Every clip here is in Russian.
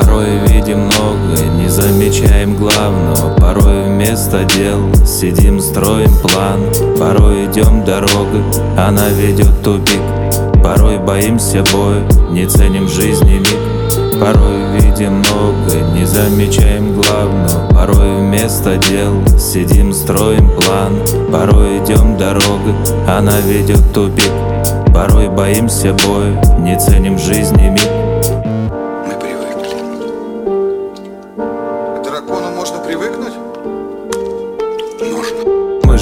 Порой видим многое, не замечаем главного. Порой вместо дел сидим, строим план. Порой идем дорогой, она ведет тупик. Порой боимся боя, не ценим жизни миг. Порой видим многое, не замечаем главного. Порой вместо дел сидим, строим план. Порой идем дорогой, она ведет тупик. Порой боимся боя, не ценим жизни миг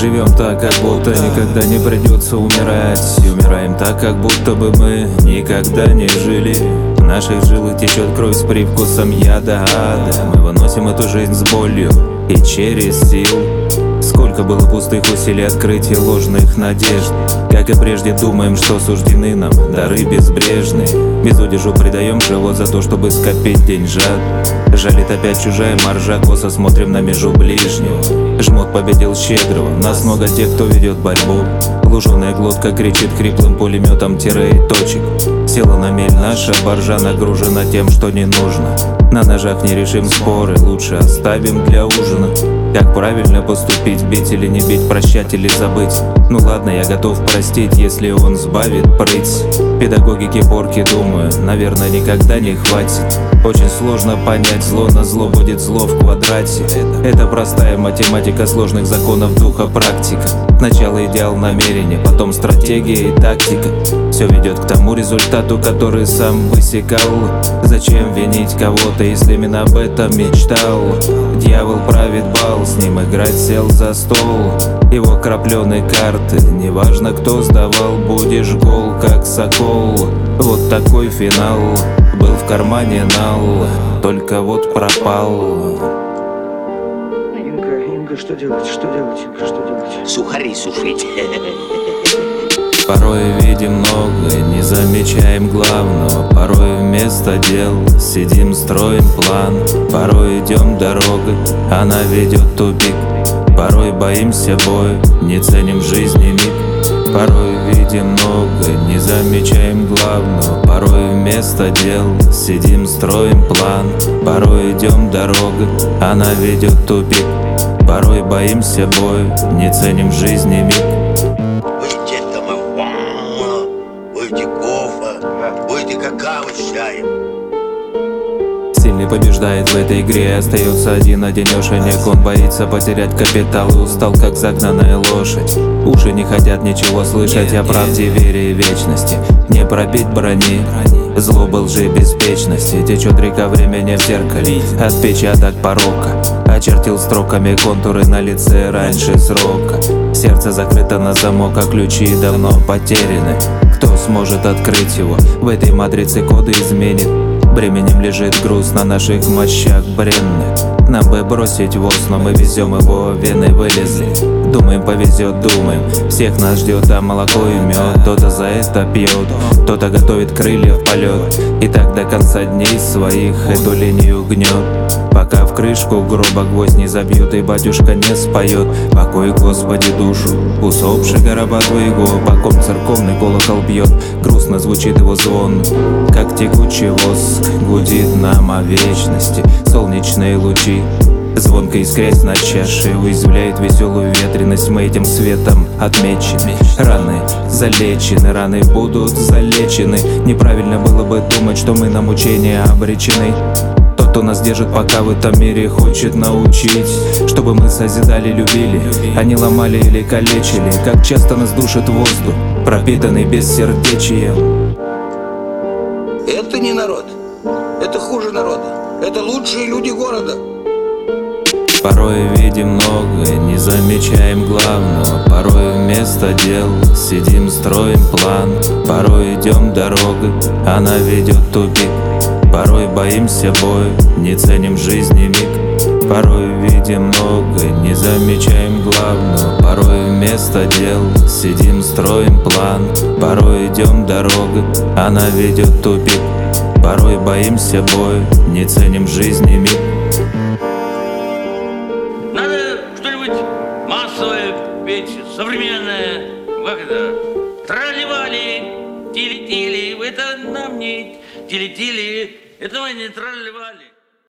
живем так, как будто никогда не придется умирать. И умираем так, как будто бы мы никогда не жили. В наших жилах течет кровь с привкусом яда. Ада Мы выносим эту жизнь с болью и через силу Сколько было пустых усилий открытия ложных надежд. Как и прежде думаем, что суждены нам дары безбрежные. Без удержу предаем живот за то, чтобы скопить деньжат Жалит опять чужая маржа, косо смотрим на межу ближнего Жмот победил щедрого, нас много тех, кто ведет борьбу Луженая глотка кричит хриплым пулеметом тире и точек. Села на мель наша баржа нагружена тем, что не нужно. На ножах не решим споры, лучше оставим для ужина. Как правильно поступить, бить или не бить, прощать или забыть? Ну ладно, я готов простить, если он сбавит прыть. Педагогики порки, думаю, наверное, никогда не хватит. Очень сложно понять, зло на зло будет зло в квадрате. Это простая математика сложных законов духа практика. Сначала идеал намерения, потом стратегия и тактика. Все ведет к тому результату, который сам высекал. Зачем винить кого-то, если именно об этом мечтал? Дьявол правит бал, с ним играть сел за стол. Его крапленые карты, неважно кто сдавал Будешь гол, как сокол. Вот такой финал, был в кармане нал Только вот пропал Что делать? Что делать, что делать? Сухари сушить. Порой видим многое, не замечаем главного. Порой вместо дел сидим, строим план. Порой идем дорогой, она ведет тупик. Порой боимся боя, не ценим жизни миг. Порой видим многое, не замечаем главного. Порой вместо дел сидим, строим план. Порой идем дорогой, она ведет тупик Порой боимся боя, не ценим жизни миг. Сильный побеждает в этой игре Остается один одинешенек Он боится потерять капитал И устал, как загнанная лошадь. Уши не хотят ничего слышать О правде, вере и вечности. Не пробить брони. Зло был же беспечности. Течет река времени в зеркале. Отпечаток порока Очертил строками контуры на лице раньше срока. Сердце закрыто на замок, а ключи давно потеряны. Кто сможет открыть его? В этой матрице коды изменит Бременем лежит груз на наших мощах бренных. Нам бы бросить воз, но мы везем его, вены вылезли Думаем, повезет, думаем. Всех нас ждет, а молоко и мед. Кто-то за это пьет, кто-то готовит крылья в полет. И так до конца дней своих эту линию гнет. Пока в крышку гроба гвоздь не забьют И батюшка не споет. Покой, Господи, душу Усопший гороба твоего По ком церковный колокол бьет. Грустно звучит его звон. Как текучий воск Гудит нам о вечности. Солнечные лучи Звонко искрясь на чаше Уязвляет веселую ветренность. Мы этим светом отмечены. Раны залечены, раны будут залечены. Неправильно было бы думать, что мы на мучения обречены. Тот, кто нас держит, пока в этом мире хочет научить. Чтобы мы созидали, любили, а не ломали или калечили. Как часто нас душит воздух, пропитанный бессердечием. Это не народ. Это хуже народа. Это лучшие люди города. Порой видим многое, не замечаем главного. Порой вместо дел сидим, строим план. Порой идем дорогой, она ведет тупик. Порой боимся боя, не ценим жизни миг. Порой видим многое, не замечаем главного. Порой вместо дел сидим, строим план. Порой идем дорогой, она ведет тупик. Порой боимся боя, не ценим жизни миг петь, современное. Как это? Тролливали, тили-тили, это нам не. Это мы не тролливали.